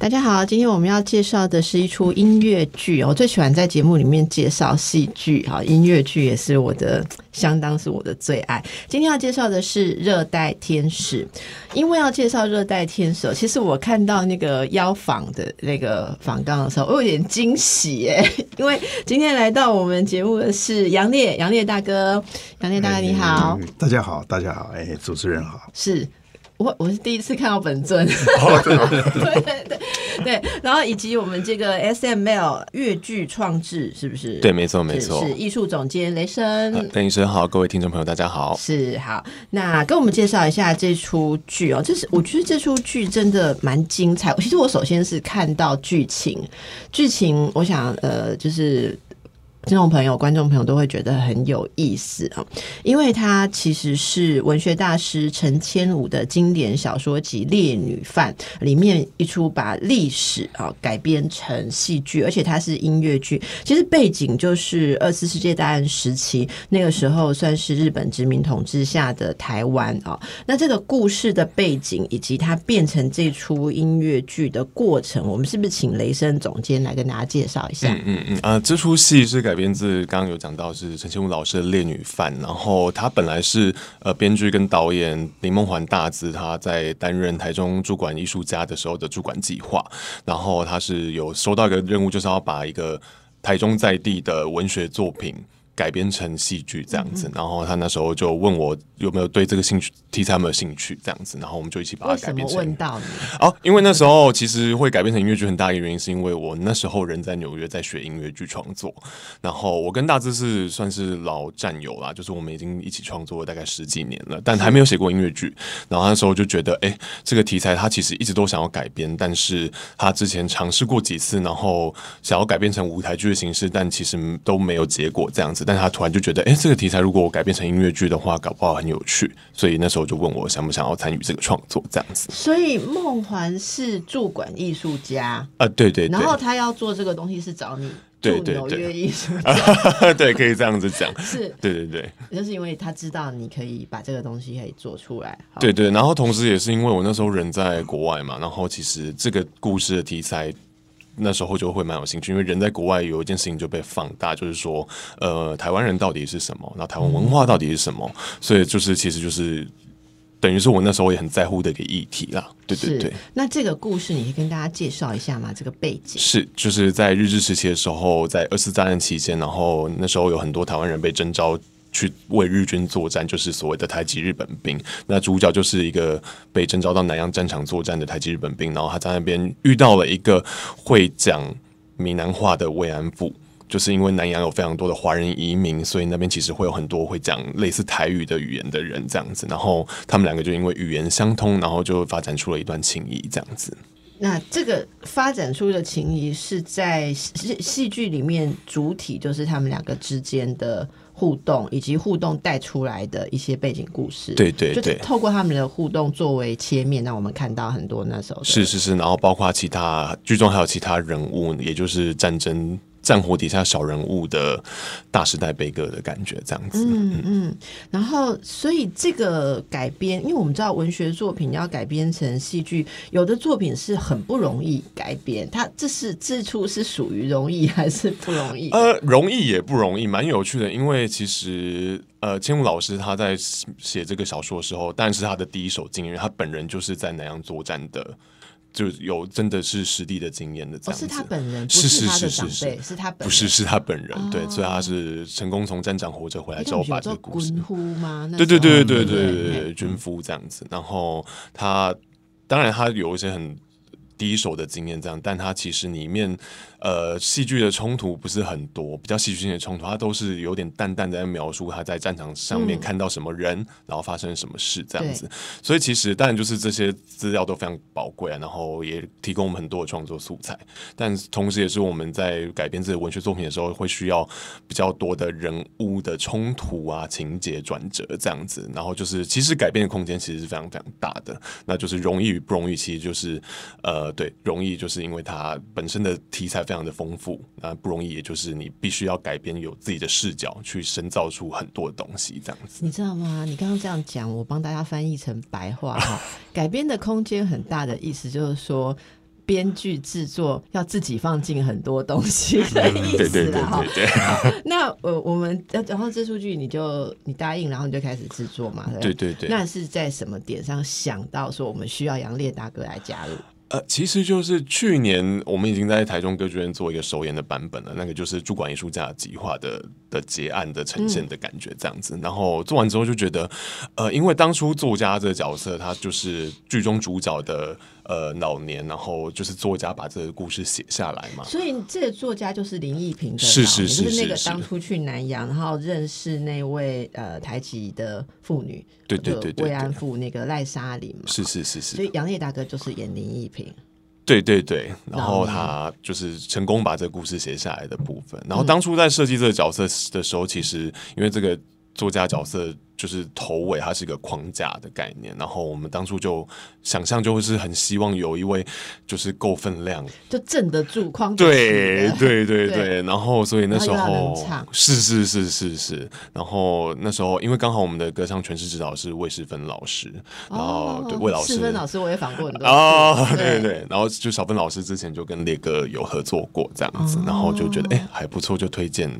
大家好，今天我们要介绍的是一出音乐剧。我最喜欢在节目里面介绍戏剧，哈，音乐剧也是我的相当是我的最爱。今天要介绍的是《热带天使》，因为要介绍《热带天使》，其实我看到那个邀访的那个访纲的时候，我有点惊喜耶，因为今天来到我们节目的是杨烈，杨烈大哥，杨烈大哥你好，大家好，大家好，哎，主持人好，是。我我是第一次看到本尊，对对对 对，然后以及我们这个 S M L 越剧创制是不是？对，没错没错，是艺术总监雷声，雷医生好，各位听众朋友大家好，是好，那跟我们介绍一下这出剧哦，这是我觉得这出剧真的蛮精彩。其实我首先是看到剧情，剧情我想呃就是。听众朋友、观众朋友都会觉得很有意思啊，因为它其实是文学大师陈千武的经典小说集《烈女犯》里面一出把历史啊改编成戏剧，而且它是音乐剧。其实背景就是二次世界大战时期，那个时候算是日本殖民统治下的台湾啊。那这个故事的背景以及它变成这出音乐剧的过程，我们是不是请雷声总监来跟大家介绍一下？嗯嗯嗯，啊，这出戏是个改编自刚刚有讲到是陈庆武老师的《烈女犯》，然后他本来是呃编剧跟导演林梦环大字他在担任台中驻馆艺术家的时候的驻馆计划，然后他是有收到一个任务，就是要把一个台中在地的文学作品。改编成戏剧这样子，然后他那时候就问我有没有对这个兴趣题材有没有兴趣这样子，然后我们就一起把它改编成。问到你哦，因为那时候其实会改编成音乐剧，很大一个原因是因为我那时候人在纽约在学音乐剧创作，然后我跟大志是算是老战友啦，就是我们已经一起创作了大概十几年了，但还没有写过音乐剧。然后那时候就觉得，哎，这个题材他其实一直都想要改编，但是他之前尝试过几次，然后想要改编成舞台剧的形式，但其实都没有结果这样子。但他突然就觉得，哎，这个题材如果我改编成音乐剧的话，搞不好很有趣。所以那时候就问我想不想要参与这个创作，这样子。所以梦环是驻馆艺术家啊，对对。然后他要做这个东西是找你驻纽约艺术 家，对，可以这样子讲。是，对对对，就是因为他知道你可以把这个东西可以做出来。对对，然后同时也是因为我那时候人在国外嘛，然后其实这个故事的题材。那时候就会蛮有兴趣，因为人在国外有一件事情就被放大，就是说，呃，台湾人到底是什么？那台湾文化到底是什么？所以就是，其实就是等于是我那时候也很在乎的一个议题啦。对对对。那这个故事，你可以跟大家介绍一下吗？这个背景是就是在日治时期的时候，在二次大战期间，然后那时候有很多台湾人被征召。去为日军作战，就是所谓的台籍日本兵。那主角就是一个被征召到南洋战场作战的台籍日本兵，然后他在那边遇到了一个会讲闽南话的慰安妇。就是因为南洋有非常多的华人移民，所以那边其实会有很多会讲类似台语的语言的人这样子。然后他们两个就因为语言相通，然后就发展出了一段情谊这样子。那这个发展出的情谊是在戏戏剧里面主体，就是他们两个之间的。互动以及互动带出来的一些背景故事，对对对，透过他们的互动作为切面，让我们看到很多那时候是是是，然后包括其他剧中还有其他人物，也就是战争。战火底下小人物的大时代悲歌的感觉，这样子。嗯嗯。然后，所以这个改编，因为我们知道文学作品要改编成戏剧，有的作品是很不容易改编。它这是这出是属于容易还是不容易？呃，容易也不容易，蛮有趣的。因为其实，呃，千武老师他在写这个小说的时候，但是他的第一手经验，他本人就是在南洋作战的。就有真的是实地的经验的这样子，是他本人，是是是是是，是。他不是是他本人，对，所以他是成功从战场活着回来之后把这个故事，对对对对对对对，军夫这样子，然后他当然他有一些很。第一手的经验这样，但他其实里面呃戏剧的冲突不是很多，比较戏剧性的冲突，它都是有点淡淡的在描述他在战场上面看到什么人，然后发生什么事这样子。所以其实当然就是这些资料都非常宝贵啊，然后也提供我们很多的创作素材。但同时也是我们在改编自己文学作品的时候，会需要比较多的人物的冲突啊、情节转折这样子。然后就是其实改变的空间其实是非常非常大的，那就是容易与不容易，其实就是呃。对，容易就是因为它本身的题材非非常的丰富，那不容易，也就是你必须要改编有自己的视角去深造出很多东西，这样子。你知道吗？你刚刚这样讲，我帮大家翻译成白话哈，改编的空间很大的意思就是说。编剧制作要自己放进很多东西的意思了哈。那呃，我们然后这出剧你就你答应，然后你就开始制作嘛？对对对。那是在什么点上想到说我们需要杨烈大哥来加入？呃，其实就是去年我们已经在台中歌剧院做一个首演的版本了，那个就是主管艺术家计划的的结案的呈现的感觉这样子。然后做完之后就觉得，呃，因为当初作家这个角色，他就是剧中主角的。呃，老年，然后就是作家把这个故事写下来嘛。所以这个作家就是林奕平的，是是是，就是那个当初去南洋，然后认识那位呃台籍的妇女，对对对对慰安妇那个赖莎琳嘛。是是是是。所以杨烈大哥就是演林奕平。对对对，然后他就是成功把这个故事写下来的部分。然后当初在设计这个角色的时候，其实因为这个作家角色。就是头尾，它是一个框架的概念。然后我们当初就想象，就会是很希望有一位就是够分量，就镇得住框架。对对对对。然后所以那时候是是是是是。然后那时候因为刚好我们的歌唱诠释指导是魏世芬老师，然后对魏老师，世芬老师我也访过很多哦，对对对。然后就小芬老师之前就跟烈哥有合作过这样子，然后就觉得哎还不错，就推荐。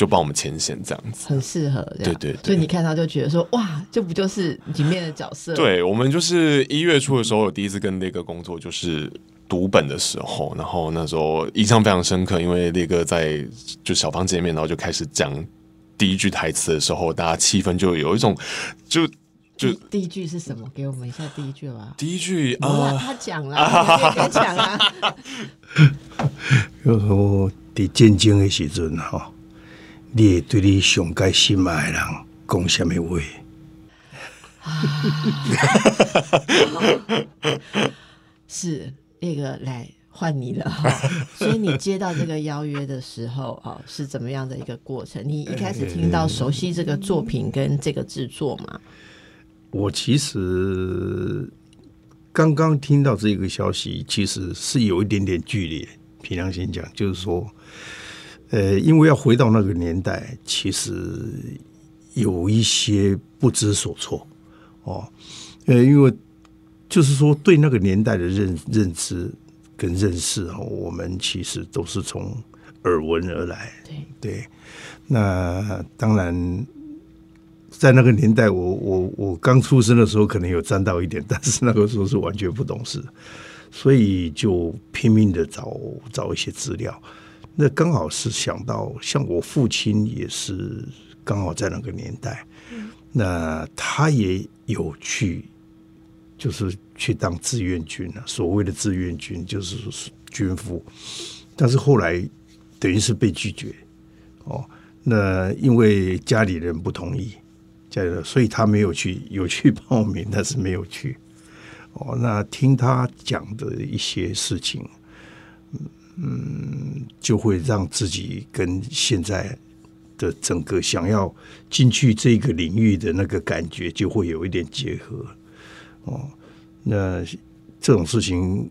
就帮我们牵线这样子，很适合。对对，所以你看他就觉得说，哇，这不就是里面的角色？对，我们就是一月初的时候，我第一次跟烈哥工作，就是读本的时候，然后那时候印象非常深刻，因为烈哥在就小房见面，然后就开始讲第一句台词的时候，大家气氛就有一种就就第一句是什么？给我们一下第一句吧。第一句啊，他讲了，他讲啊。有时候在战争的时阵哈。你会对你上该心爱的人讲什么话？是那个来换你了哈，所以你接到这个邀约的时候啊，是怎么样的一个过程？你一开始听到熟悉这个作品跟这个制作吗？我其实刚刚听到这个消息，其实是有一点点距离。凭良心讲，就是说。呃，因为要回到那个年代，其实有一些不知所措哦。呃，因为就是说，对那个年代的认认知跟认识哦，我们其实都是从耳闻而来。对对，那当然，在那个年代，我我我刚出生的时候，可能有沾到一点，但是那个时候是完全不懂事，所以就拼命的找找一些资料。那刚好是想到，像我父亲也是刚好在那个年代，那他也有去，就是去当志愿军啊。所谓的志愿军就是军夫，但是后来等于是被拒绝哦。那因为家里人不同意，家里人所以他没有去，有去报名，但是没有去。哦，那听他讲的一些事情，嗯。嗯，就会让自己跟现在的整个想要进去这个领域的那个感觉就会有一点结合哦。那这种事情，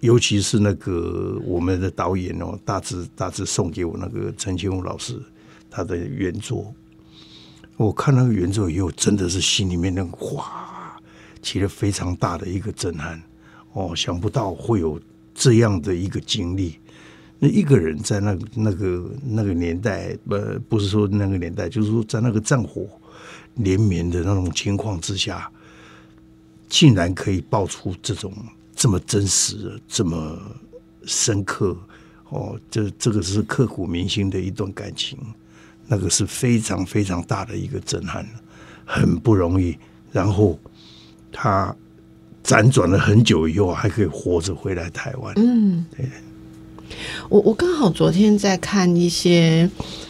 尤其是那个我们的导演哦，大致大致送给我那个陈清武老师他的原作，我看那个原作以后，真的是心里面那个哗起了非常大的一个震撼哦，想不到会有。这样的一个经历，那一个人在那那个那个年代，呃，不是说那个年代，就是说在那个战火连绵的那种情况之下，竟然可以爆出这种这么真实、这么深刻，哦，这这个是刻骨铭心的一段感情，那个是非常非常大的一个震撼，很不容易。然后他。辗转了很久以后，还可以活着回来台湾。嗯，对。我我刚好昨天在看一些，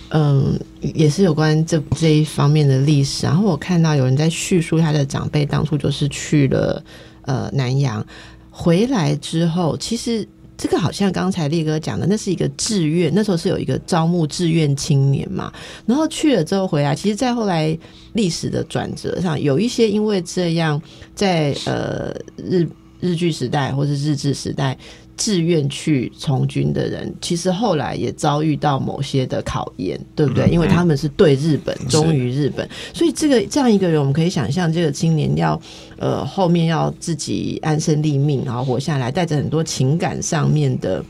嗯，也是有关这这一方面的历史。然后我看到有人在叙述他的长辈当初就是去了呃南洋，回来之后，其实。这个好像刚才烈哥讲的，那是一个志愿，那时候是有一个招募志愿青年嘛，然后去了之后回来，其实，在后来历史的转折上，有一些因为这样，在呃日日剧时代或者日治时代志愿去从军的人，其实后来也遭遇到某些的考验，对不对？因为他们是对日本忠于日本，所以这个这样一个人，我们可以想象，这个青年要呃后面要自己安身立命，然后活下来，带着很多情感上面的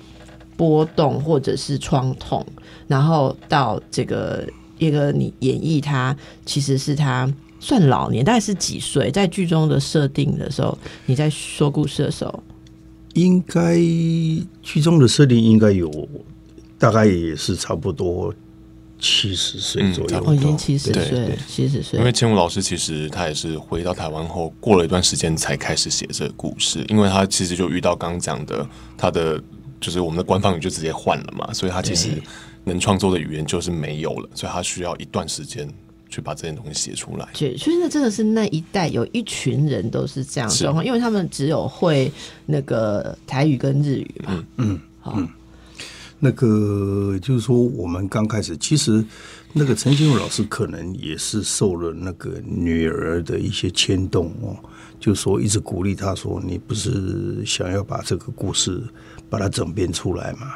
波动或者是创痛，然后到这个一个你演绎他，其实是他算老年，大概是几岁？在剧中的设定的时候，你在说故事的时候。应该剧中的设定应该有，大概也是差不多七十岁左右，已经七十岁，七十岁。因为千武老师其实他也是回到台湾后，过了一段时间才开始写这个故事，因为他其实就遇到刚讲的，他的就是我们的官方语就直接换了嘛，所以他其实能创作的语言就是没有了，所以他需要一段时间。去把这些东西写出来，对，所以那真的是那一代有一群人都是这样状况，因为他们只有会那个台语跟日语嘛，嗯，好，那个就是说，我们刚开始，其实那个陈金武老师可能也是受了那个女儿的一些牵动哦，就说一直鼓励他说，你不是想要把这个故事把它整编出来嘛？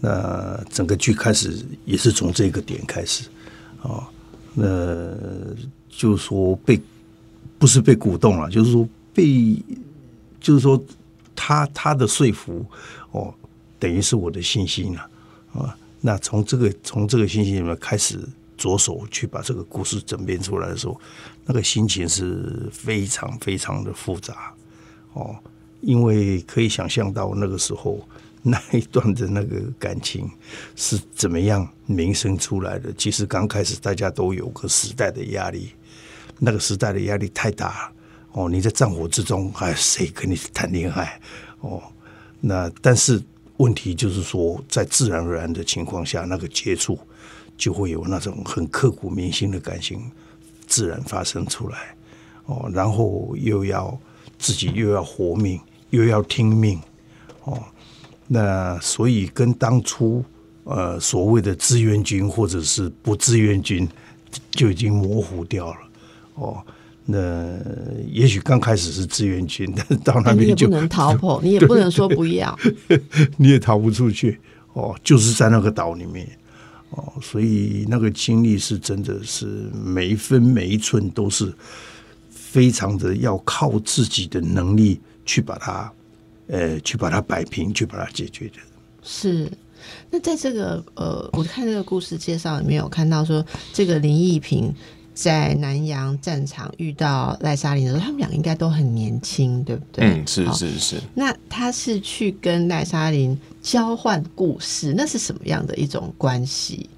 那整个剧开始也是从这个点开始啊。那就是说被不是被鼓动了，就是说被就是说他他的说服哦，等于是我的信心了啊。那从这个从这个信心里面开始着手去把这个故事整编出来的时候，那个心情是非常非常的复杂哦，因为可以想象到那个时候。那一段的那个感情是怎么样萌生出来的？其实刚开始大家都有个时代的压力，那个时代的压力太大哦。你在战火之中，还谁跟你谈恋爱哦？那但是问题就是说，在自然而然的情况下，那个接触就会有那种很刻骨铭心的感情自然发生出来哦。然后又要自己又要活命，又要听命哦。那所以跟当初呃所谓的志愿军或者是不志愿军就已经模糊掉了哦。那也许刚开始是志愿军，但是到那边就不能逃跑，你也不能说不要，你也逃不出去哦。就是在那个岛里面哦，所以那个经历是真的是每一分每一寸都是非常的要靠自己的能力去把它。呃，去把它摆平，去把它解决的。是，那在这个呃，我看这个故事介绍里面有看到说，这个林义平在南洋战场遇到赖莎琳的时候，他们俩应该都很年轻，对不对？嗯，是是是。那他是去跟赖莎琳交换故事，那是什么样的一种关系？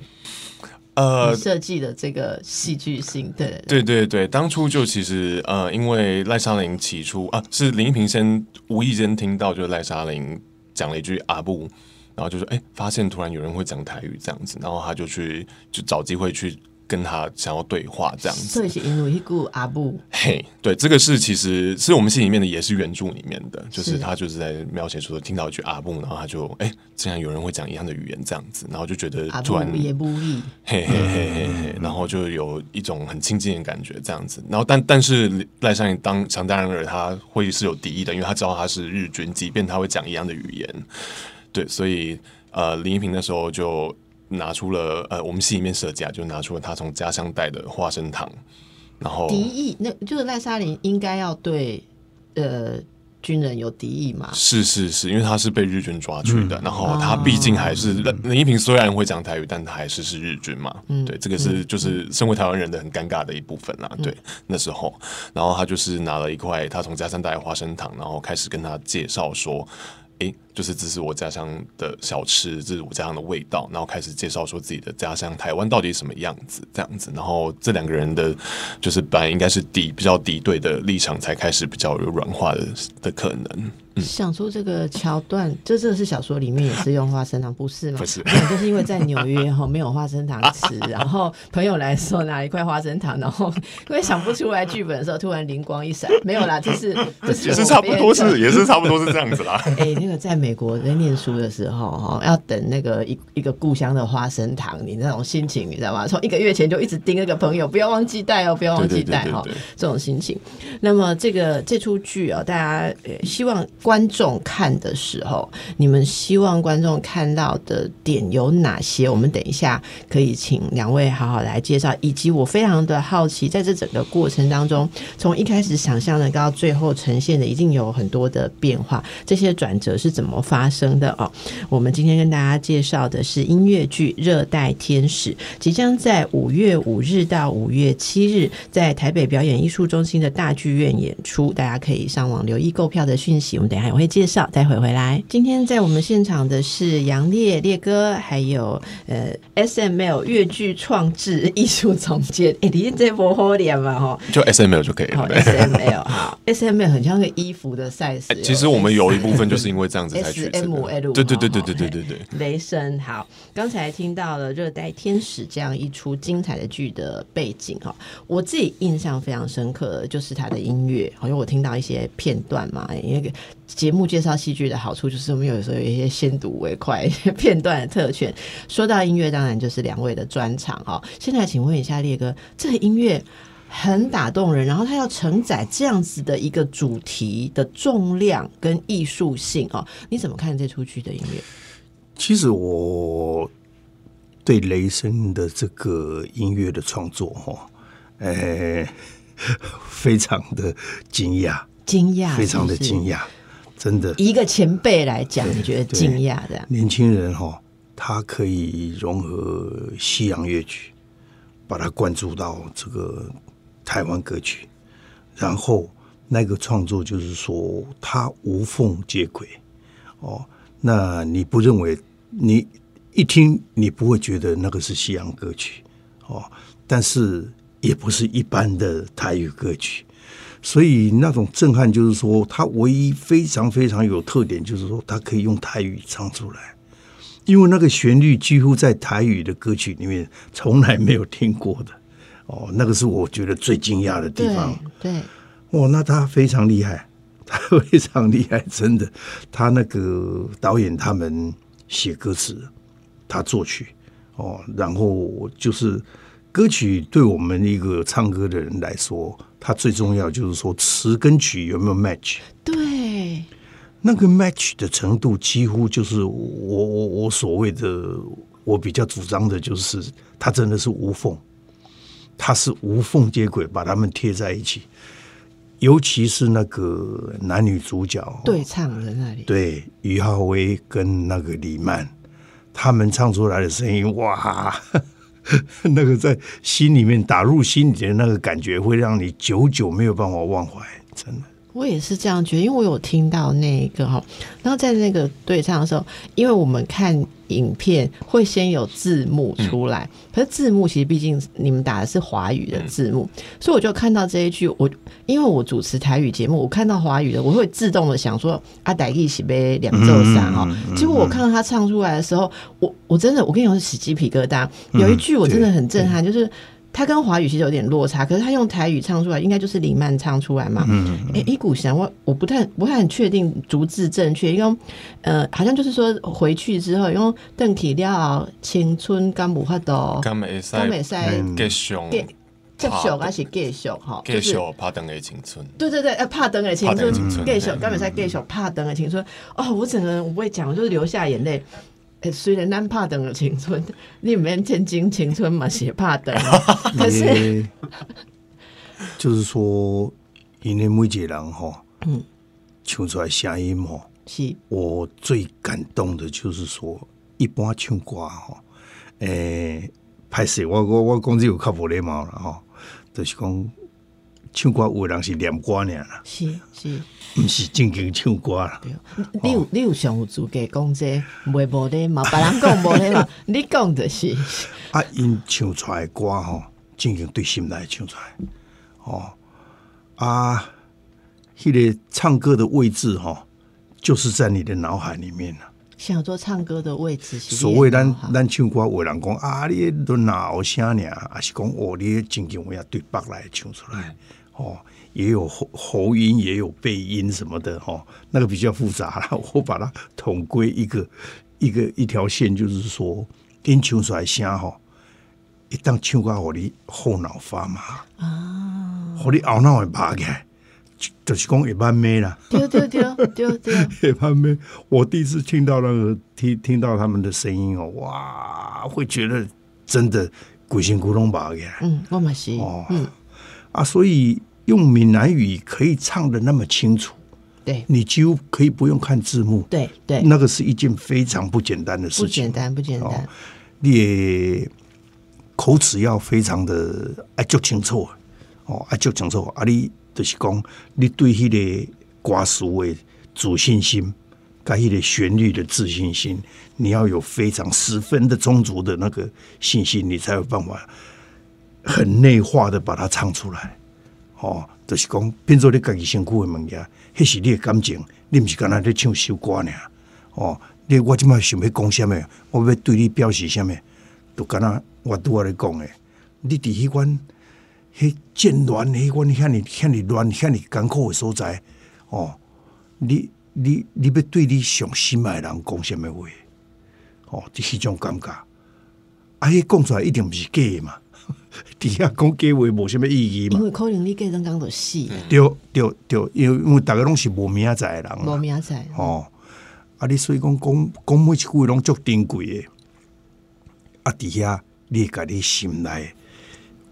呃，设计的这个戏剧性，对对对对，当初就其实呃，因为赖莎琳起初啊，是林一平先无意间听到，就是赖莎琳讲了一句阿布，然后就说哎，发现突然有人会讲台语这样子，然后他就去就找机会去。跟他想要对话这样子，这是因为一股阿布。嘿，对，这个是其实是我们戏里面的，也是原著里面的，就是他就是在描写说听到一句阿布，然后他就哎，竟然有人会讲一样的语言这样子，然后就觉得突然也不易，嘿嘿嘿嘿嘿，然后就有一种很亲近的感觉这样子，然后但但是赖尚当想当然尔他会是有敌意的，因为他知道他是日军，即便他会讲一样的语言，对，所以呃林一平那时候就。拿出了呃，我们戏里面设计就拿出了他从家乡带的花生糖，然后敌意，那就是赖莎琳应该要对呃军人有敌意嘛？是是是，因为他是被日军抓去的，然后他毕竟还是林一平，虽然会讲台语，但他还是是日军嘛。嗯，对，这个是就是身为台湾人的很尴尬的一部分啦。对，那时候，然后他就是拿了一块他从家乡带的花生糖，然后开始跟他介绍说。诶，就是这是我家乡的小吃，这是我家乡的味道，然后开始介绍说自己的家乡台湾到底什么样子，这样子，然后这两个人的，就是本来应该是敌比较敌对的立场，才开始比较有软化的的可能。想出这个桥段，这这是小说里面也是用花生糖，不是吗？不是，就是因为在纽约哈没有花生糖吃，然后朋友来说拿一块花生糖，然后因为想不出来剧本的时候，突然灵光一闪，没有啦，这是 这是也是差不多是也是差不多是这样子啦。哎，那个在美美国在念书的时候，哈，要等那个一一个故乡的花生糖，你那种心情，你知道吗？从一个月前就一直盯那个朋友，不要忘记带哦，不要忘记带哈，这种心情。那么这个这出剧啊，大家希望观众看的时候，你们希望观众看到的点有哪些？我们等一下可以请两位好好来介绍，以及我非常的好奇，在这整个过程当中，从一开始想象的到最后呈现的，一定有很多的变化，这些转折是怎么发生的哦？我们今天跟大家介绍的是音乐剧《热带天使》，即将在五月五日到五月七日在台北表演艺术中心的大剧院演出，大家可以上网留意购票的讯息。我们等下也会介绍，待会回来。今天在我们现场的是杨烈烈哥，还有呃 S M L 粤剧创制艺术总监。哎，你这波好脸嘛哈？就 S M L 就可以了。S M L 好，S M L 很像个衣服的 size。其实我们有一部分就是因为这样子才取 S M L。对对对对对对对对。雷神好，刚才听到了《热带天使》这样一出精彩的剧的背景哈，我自己印象非常深刻的就是它的音乐，好像我听到一些片段嘛，因为节目介绍戏剧的好处就是我们有时候有一些先睹为快片段的特权。说到音乐，当然就是两位的专场哦。现在请问一下列哥，这个音乐很打动人，然后它要承载这样子的一个主题的重量跟艺术性哦，你怎么看这出剧的音乐？其实我对雷声的这个音乐的创作哈，呃，非常的惊讶，惊讶，非常的惊讶。真的，一个前辈来讲，你觉得惊讶的年轻人哈，他可以融合西洋乐曲，把它灌注到这个台湾歌曲，然后那个创作就是说，他无缝接轨哦。那你不认为你一听你不会觉得那个是西洋歌曲哦？但是也不是一般的台语歌曲。所以那种震撼，就是说，他唯一非常非常有特点，就是说，他可以用台语唱出来，因为那个旋律几乎在台语的歌曲里面从来没有听过的。哦，那个是我觉得最惊讶的地方。对，哦，那他非常厉害，他非常厉害，真的。他那个导演他们写歌词，他作曲，哦，然后就是歌曲对我们一个唱歌的人来说。它最重要就是说词跟曲有没有 match？对，那个 match 的程度几乎就是我我我所谓的我比较主张的就是它真的是无缝，它是无缝接轨，把它们贴在一起。尤其是那个男女主角对唱的那里，对于浩威跟那个李曼，他们唱出来的声音，哇！那个在心里面打入心底的那个感觉，会让你久久没有办法忘怀，真的。我也是这样觉得，因为我有听到那个哈，然后在那个对唱的时候，因为我们看影片会先有字幕出来，可是字幕其实毕竟你们打的是华语的字幕，所以我就看到这一句，我因为我主持台语节目，我看到华语的，我会自动的想说阿呆一起背两奏三哈，结果我看到他唱出来的时候，我我真的我跟你说是起鸡皮疙瘩，有一句我真的很震撼，就是。他跟华语其实有点落差，可是他用台语唱出来，应该就是李曼唱出来嘛。嗯，哎，一股神，我我不太不太很确定逐字正确，因为呃，好像就是说回去之后用邓启料青春刚不发抖，干美赛，干美赛，继续，继续还是继续哈，继续怕等的青春。对对对，呃，怕等的青春，继续刚没赛，继续怕等的青春。哦，我整个人我不会讲，就是流下眼泪。哎，虽然咱怕等了青春，你们天津青春嘛是怕等，可是就是说，因为每一个人吼，嗯，唱出来声音吼，是我最感动的，就是说，一般唱歌吼，诶，拍摄我我我讲这有靠无礼貌了哈，就是讲。唱歌有人是念歌尔啦，是是，毋是正经唱歌啦。你有你有上有资格讲这，袂无的嘛，别人讲无的嘛，你讲的是。啊，因唱出来歌吼，正经对心来唱出来，哦啊，迄个唱歌的位置吼，就是在你的脑海里面了。想做唱歌的位置，所谓咱咱唱歌有人讲啊，你都哪有声呢？还是讲哦，你正经话要对白来唱出来。哦，也有喉喉音，也有背音什么的哦，那个比较复杂了。我把它统归一个一个一条线，就是说，音唱出来声哈，一旦唱歌我的后脑发麻啊，我的懊恼会麻起来，就是讲一般没了。对对对对对，一般没。我第一次听到那个听听到他们的声音哦，哇，会觉得真的鬼心咕咚麻起来。嗯，我嘛是哦，嗯啊，所以。用闽南语可以唱的那么清楚，对你几乎可以不用看字幕，对对，那个是一件非常不简单的事情，不简单不简单。你口齿要非常的爱就清楚哦，爱就清楚。啊，你就是讲，你对迄个歌词的主信心，跟迄个旋律的自信心，你要有非常十分的充足的那个信心，你才有办法很内化的把它唱出来。哦，就是讲变做你家己身躯诶物件，迄是你诶感情，你毋是干那咧唱首歌呢？哦，你我即摆想要讲什么？我要对你表示什么？都干那我拄仔咧讲诶，你伫迄款迄渐乱迄款遐尼遐尼乱遐尼艰苦诶所在，哦，你你你要对你上心爱人讲什么话？哦，即迄种感觉，啊，迄讲出来一定毋是假诶嘛。底下讲假话无什么意义嘛？因为可能你假人讲都死。对对对，因为因为大家拢是无名仔的人，无名仔哦。啊，你所以讲讲讲每一句话拢足珍贵的。啊，底下你家你心内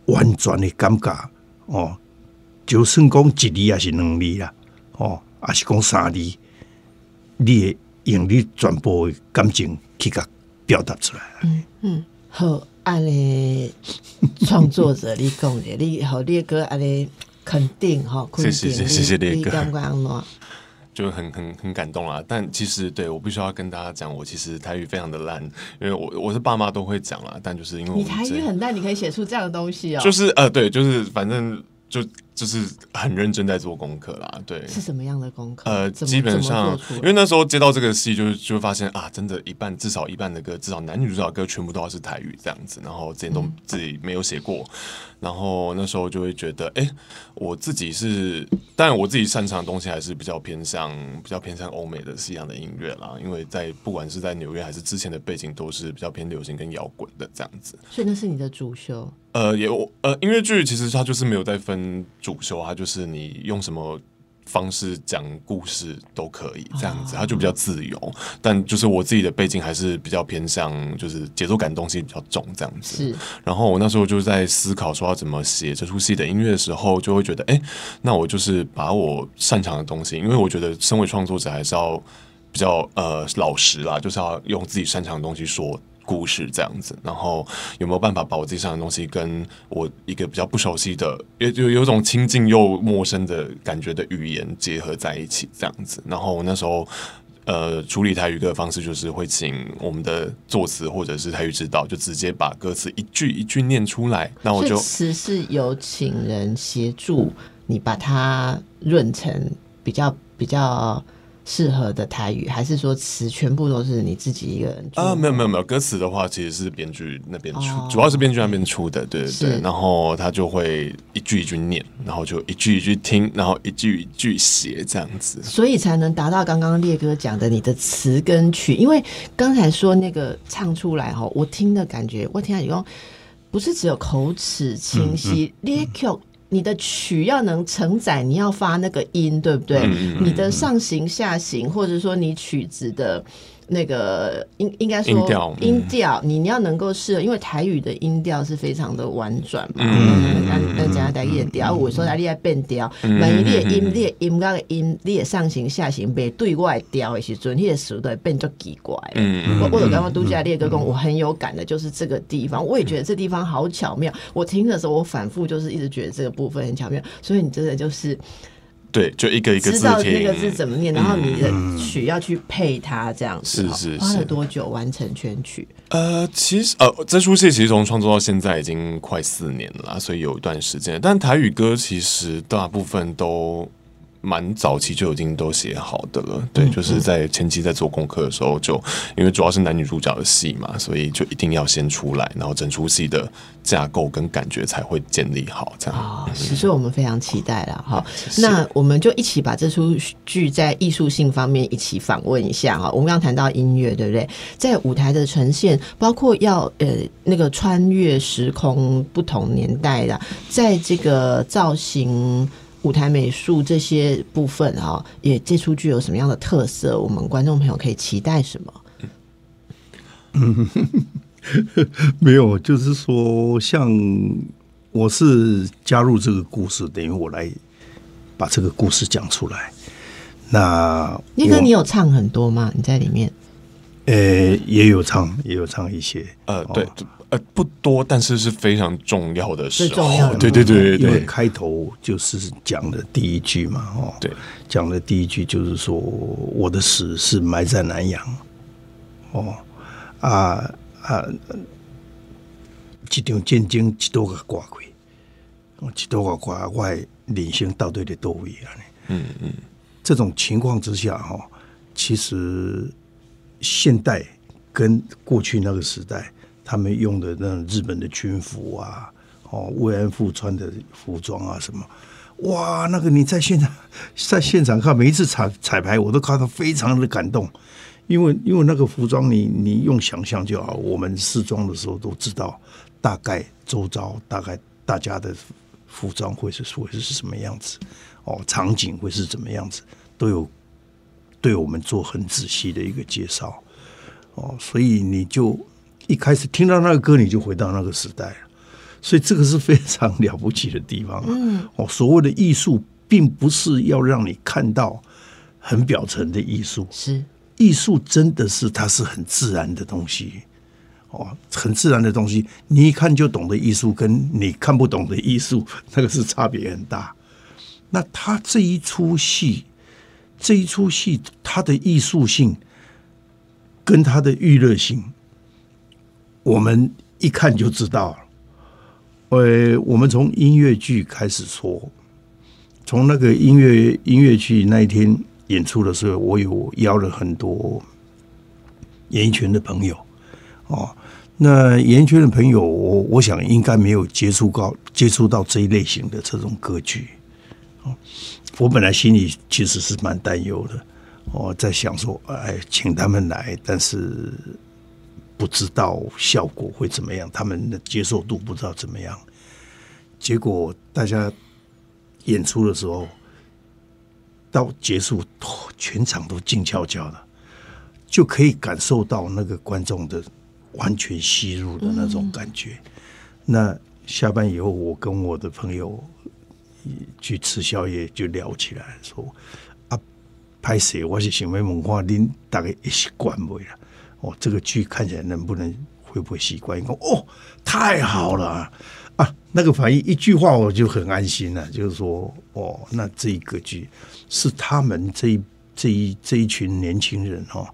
完全的感觉哦，就算讲一字也是两字啦，哦，还是讲三字，你会用你全部的感情去甲表达出来。嗯嗯，好。安尼创作者，你讲的，你好你哥安尼肯定哈，谢谢谢谢烈哥，感觉 就很很很感动啦。但其实对我必须要跟大家讲，我其实台语非常的烂，因为我我是爸妈都会讲啦，但就是因为你台语很烂，你可以写出这样的东西哦。就是呃，对，就是反正就。就是很认真在做功课啦，对。是什么样的功课？呃，基本上，因为那时候接到这个戏，就是就会发现啊，真的，一半至少一半的歌，至少男女主角歌全部都要是台语这样子，然后之前都自己没有写过。然后那时候就会觉得，哎，我自己是，当然我自己擅长的东西还是比较偏向比较偏向欧美的西洋的音乐啦，因为在不管是在纽约还是之前的背景都是比较偏流行跟摇滚的这样子。所以那是你的主修？呃，也呃，音乐剧其实它就是没有在分主修，啊就是你用什么。方式讲故事都可以这样子，它就比较自由。但就是我自己的背景还是比较偏向，就是节奏感东西比较重这样子。是。然后我那时候就在思考说要怎么写这出戏的音乐的时候，就会觉得，哎，那我就是把我擅长的东西，因为我觉得身为创作者还是要比较呃老实啦，就是要用自己擅长的东西说。故事这样子，然后有没有办法把我自己上的东西跟我一个比较不熟悉的，也有有种亲近又陌生的感觉的语言结合在一起这样子？然后我那时候呃处理台语歌的方式就是会请我们的作词或者是台语指导，就直接把歌词一句一句念出来。那我就词是有请人协助你把它润成比较比较。适合的台语，还是说词全部都是你自己一个人啊？没有没有没有，歌词的话其实是编剧那边出，主要是编剧那边出的，对对对。然后他就会一句一句念，然后就一句一句听，然后一句一句写这样子，所以才能达到刚刚烈哥讲的你的词跟曲。因为刚才说那个唱出来哈，我听的感觉，我听到你说不是只有口齿清晰，烈哥。你的曲要能承载，你要发那个音，对不对？你的上行下行，或者说你曲子的。那个应应该说音调，你你要能够适合，因为台语的音调是非常的婉转嘛。嗯，那那讲下台语的调，我说台语要变调，万一你的音、你的音高的音、你的上行下行被对外调的时阵，你的词都会变作奇怪。嗯我我有刚刚都假列哥讲，我很有感的，就是这个地方，我也觉得这地方好巧妙。我听的时候，我反复就是一直觉得这个部分很巧妙，所以你真的就是。对，就一个一个字知道那个字怎么念，然后你的曲要去配它，这样是是花了多久完成全曲？呃，其实呃，这出戏其实从创作到现在已经快四年了，所以有一段时间。但台语歌其实大部分都蛮早期就已经都写好的了，对，就是在前期在做功课的时候，就因为主要是男女主角的戏嘛，所以就一定要先出来，然后整出戏的架构跟感觉才会建立好，这样啊，其实我们非常期待了哈。那我们就一起把这出剧在艺术性方面一起访问一下哈。我们刚刚谈到音乐，对不对？在舞台的呈现，包括要呃那个穿越时空不同年代的，在这个造型。舞台美术这些部分哈，也这出剧有什么样的特色？我们观众朋友可以期待什么？嗯，没有，就是说，像我是加入这个故事，等于我来把这个故事讲出来。那那个你有唱很多吗？你在里面？呃，也有唱，也有唱一些。呃，对。呃，不多，但是是非常重要的时候。对对对对，因为开头就是讲的第一句嘛，哦，对，讲的第一句就是说我的死是埋在南洋。哦，啊啊，一场战争一多个挂过，一多个挂，我人生到底的多位啊？嗯嗯，这种情况之下，哈，其实现代跟过去那个时代。他们用的那种日本的军服啊，哦，慰安妇穿的服装啊，什么，哇，那个你在现场 在现场看每一次彩彩排，我都看到非常的感动，因为因为那个服装，你你用想象就好，我们试装的时候都知道，大概周遭大概大家的服装会是会是什么样子，哦，场景会是怎么样子，都有对我们做很仔细的一个介绍，哦，所以你就。一开始听到那个歌，你就回到那个时代了，所以这个是非常了不起的地方。嗯，哦，所谓的艺术，并不是要让你看到很表层的艺术，是艺术真的是它是很自然的东西，哦，很自然的东西，你一看就懂的艺术，跟你看不懂的艺术，那个是差别很大。那他这一出戏，这一出戏，它的艺术性跟它的娱乐性。我们一看就知道了，呃，我们从音乐剧开始说，从那个音乐音乐剧那一天演出的时候，我有邀了很多演艺圈的朋友，哦，那演艺圈的朋友，我我想应该没有接触到接触到这一类型的这种歌剧，哦，我本来心里其实是蛮担忧的，我在想说，哎，请他们来，但是。不知道效果会怎么样，他们的接受度不知道怎么样。结果大家演出的时候，到结束，全场都静悄悄的，就可以感受到那个观众的完全吸入的那种感觉。那下班以后，我跟我的朋友去吃宵夜，就聊起来说：“啊，拍摄我是想问文化，您大概一习惯未了？”哦，这个剧看起来能不能会不会习惯？说哦，太好了啊！那个反应一句话我就很安心了，就是说哦，那这一个剧是他们这一这一这一群年轻人哦，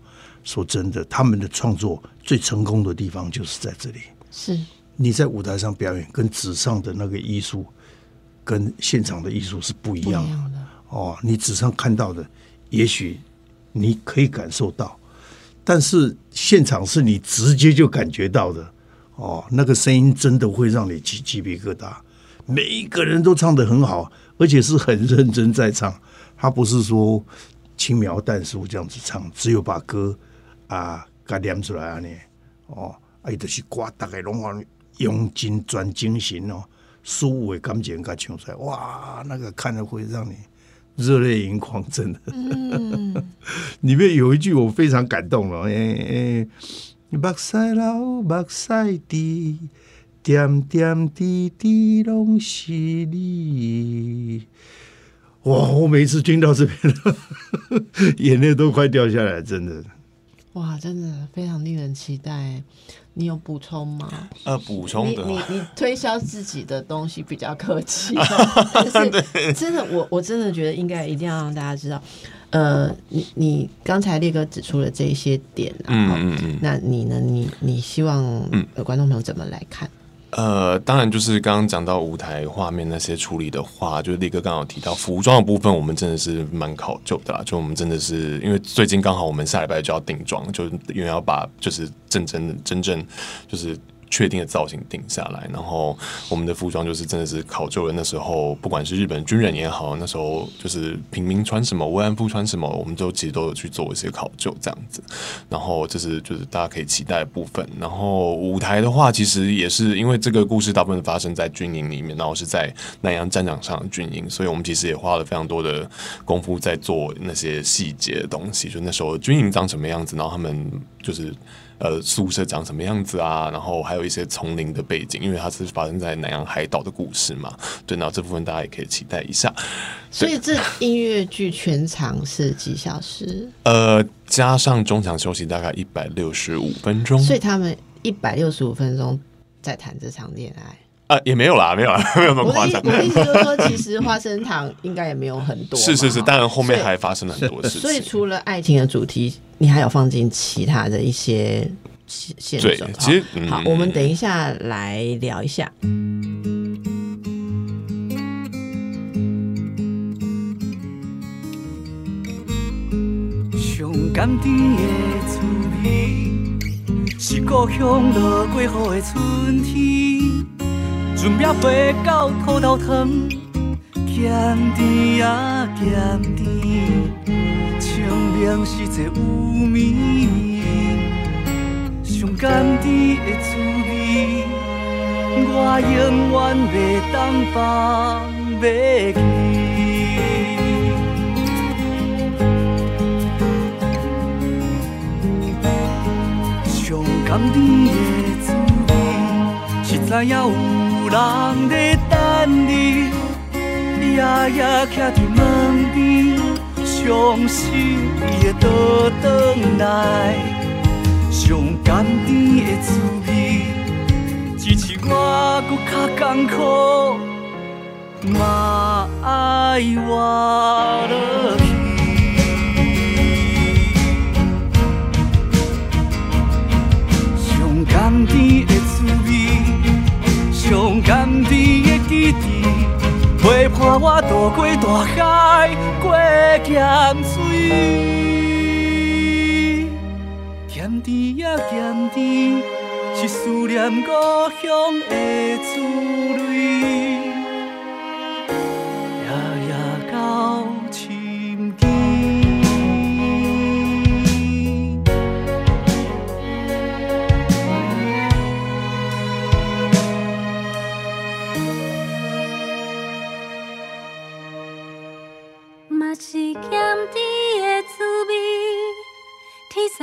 说真的，他们的创作最成功的地方就是在这里。是你在舞台上表演，跟纸上的那个艺术，跟现场的艺术是不一样的。哦，你纸上看到的，也许你可以感受到。但是现场是你直接就感觉到的哦，那个声音真的会让你起鸡皮疙瘩。每一个人都唱得很好，而且是很认真在唱，他不是说轻描淡写这样子唱，只有把歌啊给念出来啊呢哦，啊，伊就是歌大概拢话用尽全精神哦，所有的感情给唱出来，哇，那个看了会让你。热泪盈眶，真的。里面有一句我非常感动了，哎哎，目屎流，目屎滴，点点滴滴拢是你。哇！我每次听到这边，眼泪都快掉下来，真的。哇，真的非常令人期待。你有补充吗？呃，补充的，你你推销自己的东西比较客气，但是真的，我我真的觉得应该一定要让大家知道，呃，你你刚才烈哥指出了这一些点，嗯嗯嗯，那你呢？你你希望观众朋友怎么来看？呃，当然就是刚刚讲到舞台画面那些处理的话，就是力哥刚好提到服装的部分，我们真的是蛮考究的啦。就我们真的是因为最近刚好我们下礼拜就要定妆，就是因为要把就是真正真正就是。确定的造型定下来，然后我们的服装就是真的是考究了。那时候不管是日本军人也好，那时候就是平民穿什么，慰安妇穿什么，我们都其实都有去做一些考究这样子。然后这是就是大家可以期待的部分。然后舞台的话，其实也是因为这个故事大部分发生在军营里面，然后是在南洋战场上军营，所以我们其实也花了非常多的功夫在做那些细节的东西。就那时候军营长什么样子，然后他们就是。呃，宿舍长什么样子啊？然后还有一些丛林的背景，因为它是发生在南洋海岛的故事嘛。对，那这部分大家也可以期待一下。所以这音乐剧全长是几小时？呃，加上中场休息大概一百六十五分钟。所以他们一百六十五分钟在谈这场恋爱。啊，也没有啦，没有啦，没有那么夸张。我的意思就是说，其实花生糖应该也没有很多。是是是，当然后面还发生了很多事情。所以除了爱情的主题，你还有放进其他的一些线对，其实好，我们等一下来聊一下。上甘甜的滋味，是故乡落过雨的春天。准备回到土豆汤，咸甜啊咸甜，清凉是一有绵绵，上甘甜的滋味，我永远袂当放袂记。上甘甜的滋味，知影有。人在等你，夜夜徛在门边，伤心伊会倒转来。上甘甜的滋味，只是我搁较艰苦，嘛爱活落陪伴我渡过大海，过咸水。咸甜呀咸甜，是思念故乡的滋味。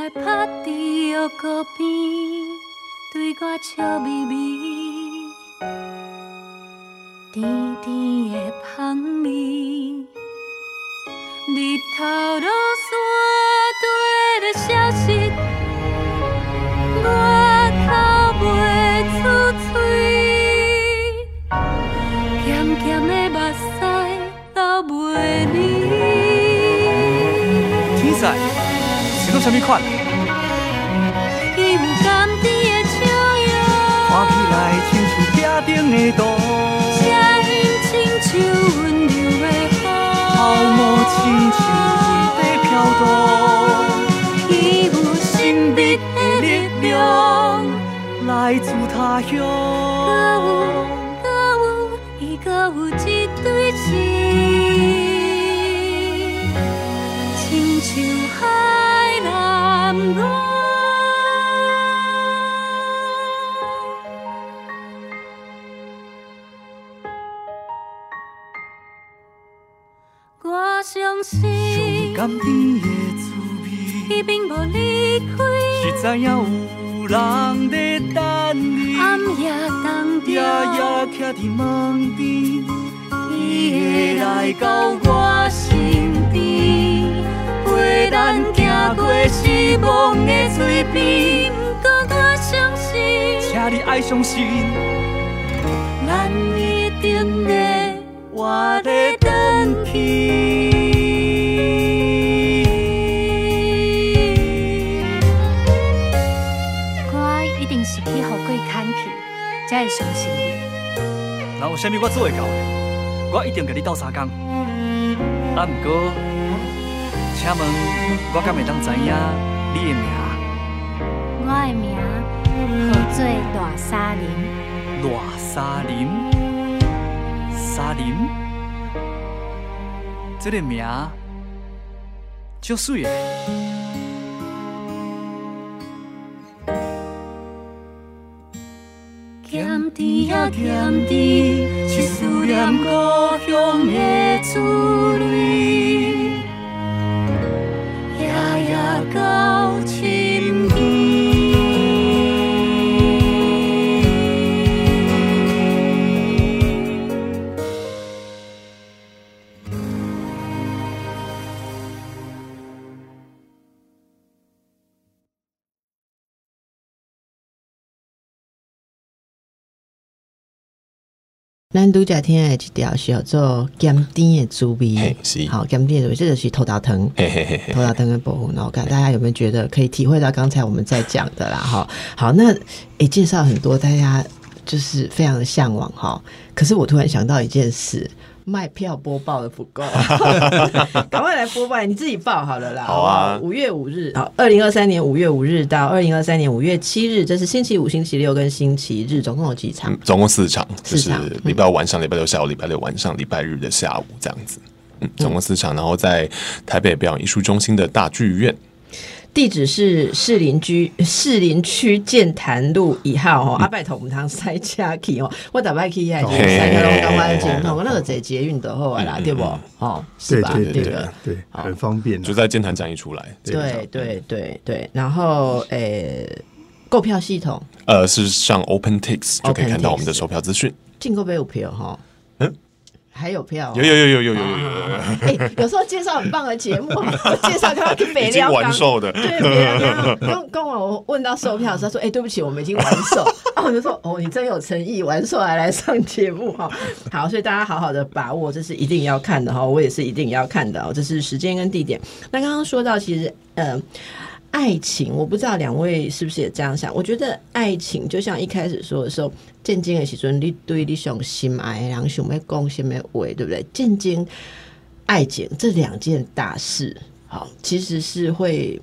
在拍在腰鼓边，对我笑眯眯，甜甜的香味，日头落山对着消息，什么款？顶的路，声音亲像温柔的风，泡沫亲像云在飘动。伊有神秘的力量，来自他乡。搁有，搁有，伊搁有一对翅，亲像海蓝蓝。上甘甜的滋味，伊并无离开，是知影有人在等你。暗夜当中，夜夜徛在门边，伊会来到我身边，陪咱行过失望的水边。不过我相信，请你爱相信，咱一定会活得回去。才会相信你。那有啥物我做会到的，我一定跟你斗相共。啊，毋过，请问我敢会当知影你的名？我的名号做大沙林。大沙林，沙林，这个名，足水的。咸甜呀咸甜，是思念故乡的滋味，歌。咱拄则听的一条叫做咸甜的滋味好咸甜的滋味，这就是头大汤。嘿嘿嘿嘿，头大汤的部分，然后看大家有没有觉得可以体会到刚才我们在讲的啦？哈，好，那也、介绍很多，大家就是非常的向往哈。可是我突然想到一件事。卖票播报的不够，赶快来播报，你自己报好了啦。好啊五月五日，好，二零二三年五月五日到二零二三年五月七日，这是星期五、星期六跟星期日，总共有几场嗯？总共四场，就是礼拜五晚上、礼拜六下午、礼拜六晚上、礼拜日的下午这样子。嗯，总共四场，然后在台北表演艺术中心的大剧院。地址是士林居士林区建潭路一号嗯。哦，阿拜同堂塞车去哦，我打拜去还是三个龙刚刚捷运通，那个坐捷运的后啦，对不？哦，是吧？对对对对，很方便啊。就在剑潭站一出来，对对对对，然后诶，购票系统？呃，是上 OpenTix 就可以看到我们的售票资讯。进购杯有票哈，嗯，还有票哦，有有有有有有有有有，哎，有时候介绍很棒的节目，我介绍刚刚去北辽港。完售的。对，别人跟跟我问到售票的时候说：“哎、对不起，我们已经完售。”啊，我就说：“哦，你真有诚意，完售还来上节目哈。”好，所以大家好好的把握，这是一定要看的哈，我也是一定要看的哦。这是时间跟地点。那刚刚说到，其实呃。爱情，我不知道两位是不是也这样想？我觉得爱情就像一开始说的时候，渐渐的时阵，你对你想心爱，然后想要讲什么话，对不对？渐渐爱情这两件大事，好，其实是会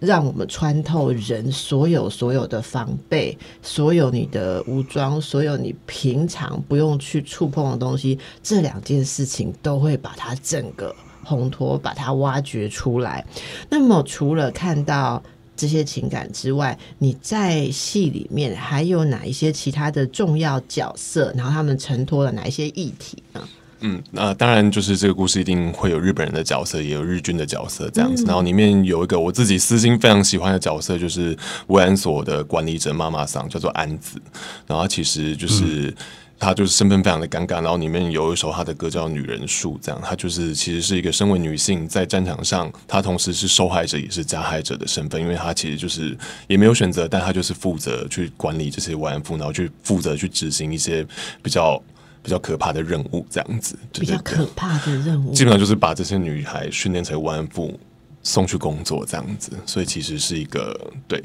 让我们穿透人所有所有的防备，所有你的武装，所有你平常不用去触碰的东西，这两件事情都会把它整个烘托，把它挖掘出来。那么除了看到这些情感之外，你在戏里面还有哪一些其他的重要角色？然后他们承托了哪一些议题呢？嗯，那、当然就是这个故事一定会有日本人的角色，也有日军的角色这样子。然后里面有一个我自己私心非常喜欢的角色，就是慰安所的管理者妈妈桑，叫做安子。然后她其实就是。她就是身份非常的尴尬，然后里面有一首她的歌叫《女人树》，这样她就是其实是一个身为女性在战场上，她同时是受害者也是加害者的身份，因为她其实就是也没有选择，但她就是负责去管理这些慰安妇，然后去负责去执行一些比较比较可怕的任务，这样子，对比较可怕的任务。基，本上就是把这些女孩训练成慰安妇，送去工作这样子，所以其实是一个对，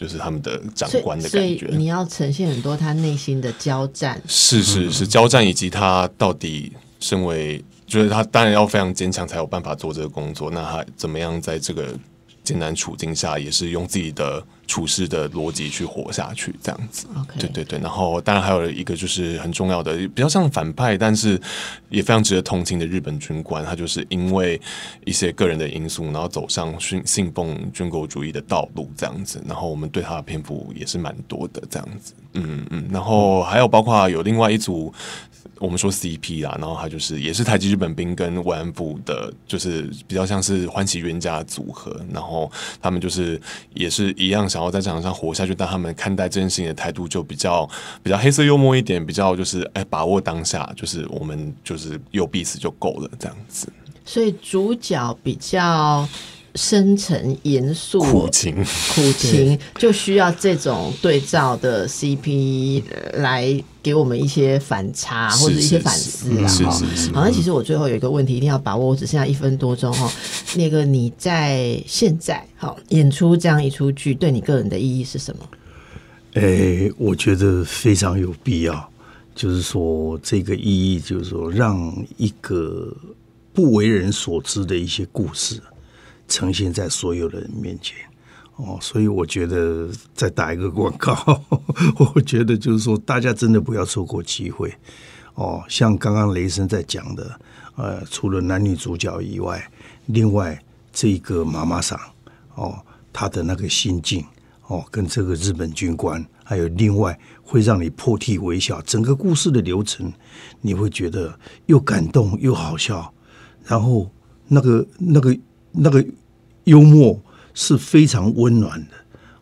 就是他们的长官的以所以感觉。你要呈现很多他内心的交战。是是是，交战以及他到底身为，就是他当然要非常坚强才有办法做这个工作。那他怎么样在这个艰难处境下，也是用自己的处事的逻辑去活下去，这样子。对对对。然后当然还有一个就是很重要的，比较像反派，但是也非常值得同情的日本军官，他就是因为一些个人的因素，然后走上信信奉军国主义的道路，这样子。然后我们对他的篇幅也是蛮多的，这样子。嗯嗯。然后还有包括有另外一组。我们说 CP 啦，然后他就是也是台籍日本兵跟慰安妇的，就是比较像是欢喜冤家组合，然后他们就是也是一样想然后在场上活下去，但他们看待这件事情的态度就比较比较黑色幽默一点，比较就是哎把握当下，就是我们就是有彼此就够了这样子，所以主角比较深沉严肃、苦情苦情，就需要这种对照的 CP 来给我们一些反差是或者一些反思啦。哈是是是好，像其实我最后有一个问题一定要把握，我只剩下一分多钟哈。那个你在现在好演出这样一出剧，对你个人的意义是什么？诶，我觉得非常有必要。就是说，这个意义就是说，让一个不为人所知的一些故事呈现在所有的人面前。哦，所以我觉得再打一个广告，我觉得就是说，大家真的不要错过机会。哦，像刚刚雷声在讲的，呃，除了男女主角以外，另外这个妈妈桑，哦，他的那个心境，哦，跟这个日本军官，还有另外会让你破涕为笑，整个故事的流程，你会觉得又感动又好笑，然后那个那个那个幽默。是非常温暖的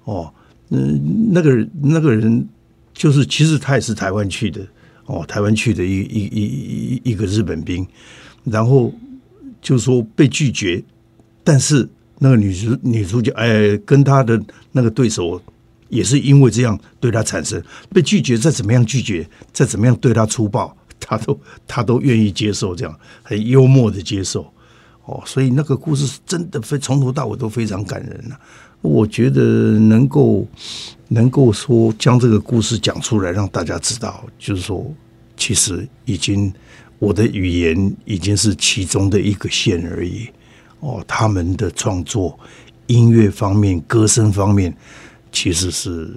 哦，嗯，那个那个人就是其实他也是台湾去的哦，台湾去的一一一一一个日本兵，然后就说被拒绝，但是那个女主女主角哎，跟他的那个对手也是因为这样对他产生被拒绝，再怎么样拒绝，再怎么样对他粗暴，他都他都愿意接受，这样很幽默的接受。哦，所以那个故事是真的非从头到尾都非常感人呐。我觉得能够能够说将这个故事讲出来，让大家知道，就是说，其实已经我的语言已经是其中的一个线而已。哦，他们的创作、音乐方面、歌声方面，其实是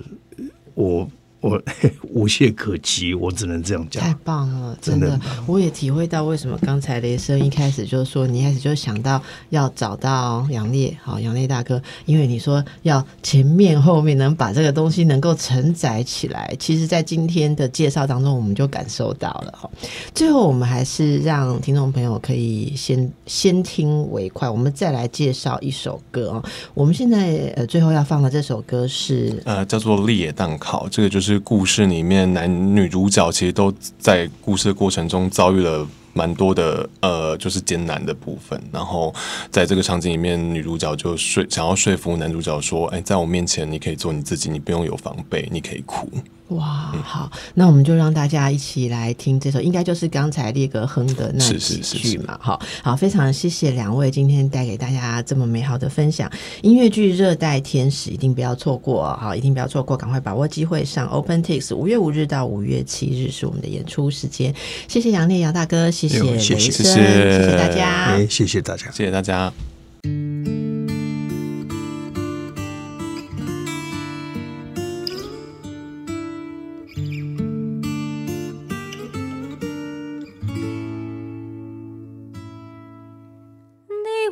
我。我 无懈可击，我只能这样讲。太棒了，真的，我也体会到为什么刚才雷声一开始就是说，你一开始就想到要找到杨烈，好，杨烈大哥，因为你说要前面后面能把这个东西能够承载起来。其实，在今天的介绍当中，我们就感受到了哈。最后，我们还是让听众朋友可以先先听为快，我们再来介绍一首歌哦。我们现在呃，最后要放的这首歌是呃，叫做《立野蛋考》，这个就是。是故事里面男女主角其实都在故事的过程中遭遇了蛮多的呃，就是艰难的部分。然后在这个场景里面，女主角就说想要说服男主角说：“哎，在我面前你可以做你自己，你不用有防备，你可以哭。”哇，好，那我们就让大家一起来听这首，应该就是刚才列格哼的那几句嘛。好好，非常谢谢两位今天带给大家这么美好的分享。音乐剧《热带天使》一定不要错过，好，一定不要错过，赶快把握机会上 OpenTix。五月五日到五月七日是我们的演出时间。谢谢杨烈杨大哥，谢谢雷声，谢谢大家，谢谢大家，谢谢大家。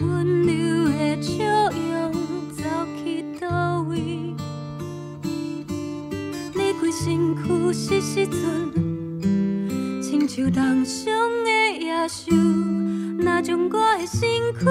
温柔的笑容，走去叨位？你规身躯是时阵，亲像冻伤的野兽，呐将我的身躯。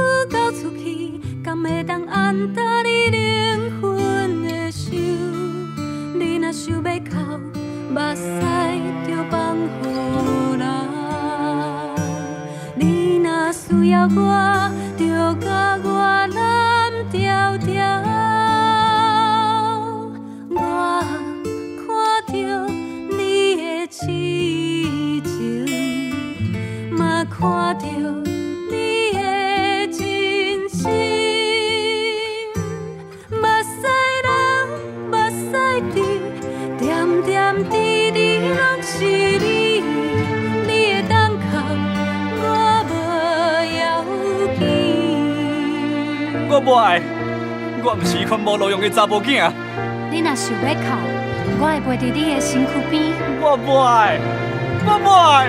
路用的查某囝，你若想要哭，我会陪在你的身躯边。我不爱，我不爱。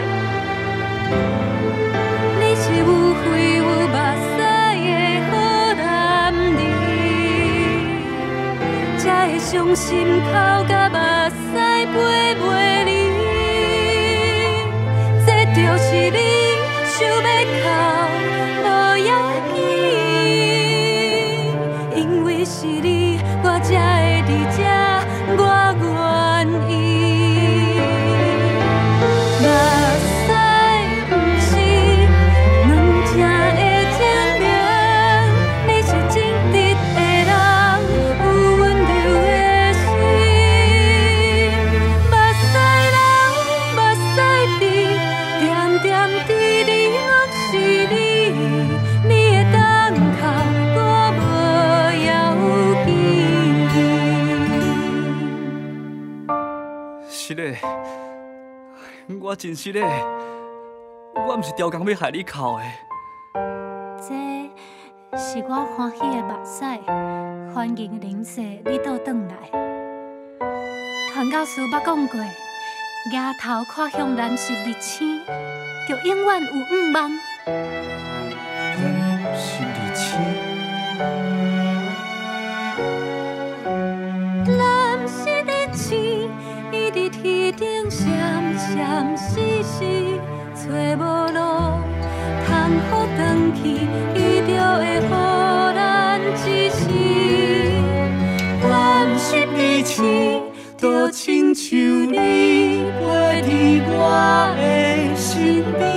你是有血有目屎的好男儿，才会伤心哭甲目屎陪陪你。真实的，我毋是雕工要害你哭的。这是我欢喜的目屎，欢迎灵舍你倒转来。传教士捌讲过，抬头看向蓝色日星，就永远有五望。蓝色日星。闪烁烁，找无路，通好转去，伊就会予咱指示。蓝色的星，都亲像你，陪伫我的身边。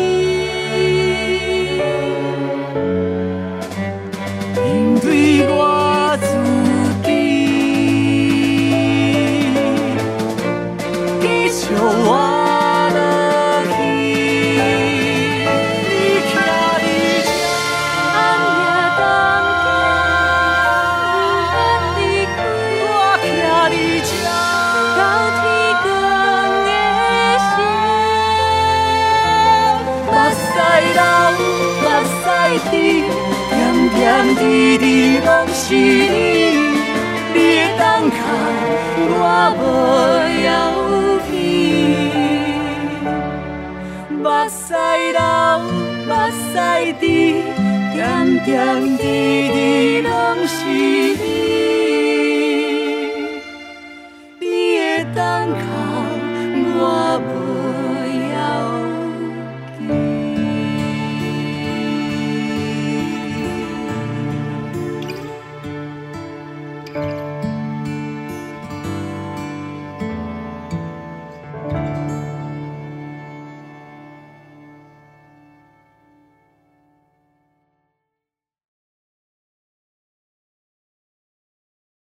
是你，你的等候我无犹豫。目屎流，目屎滴，点点滴滴落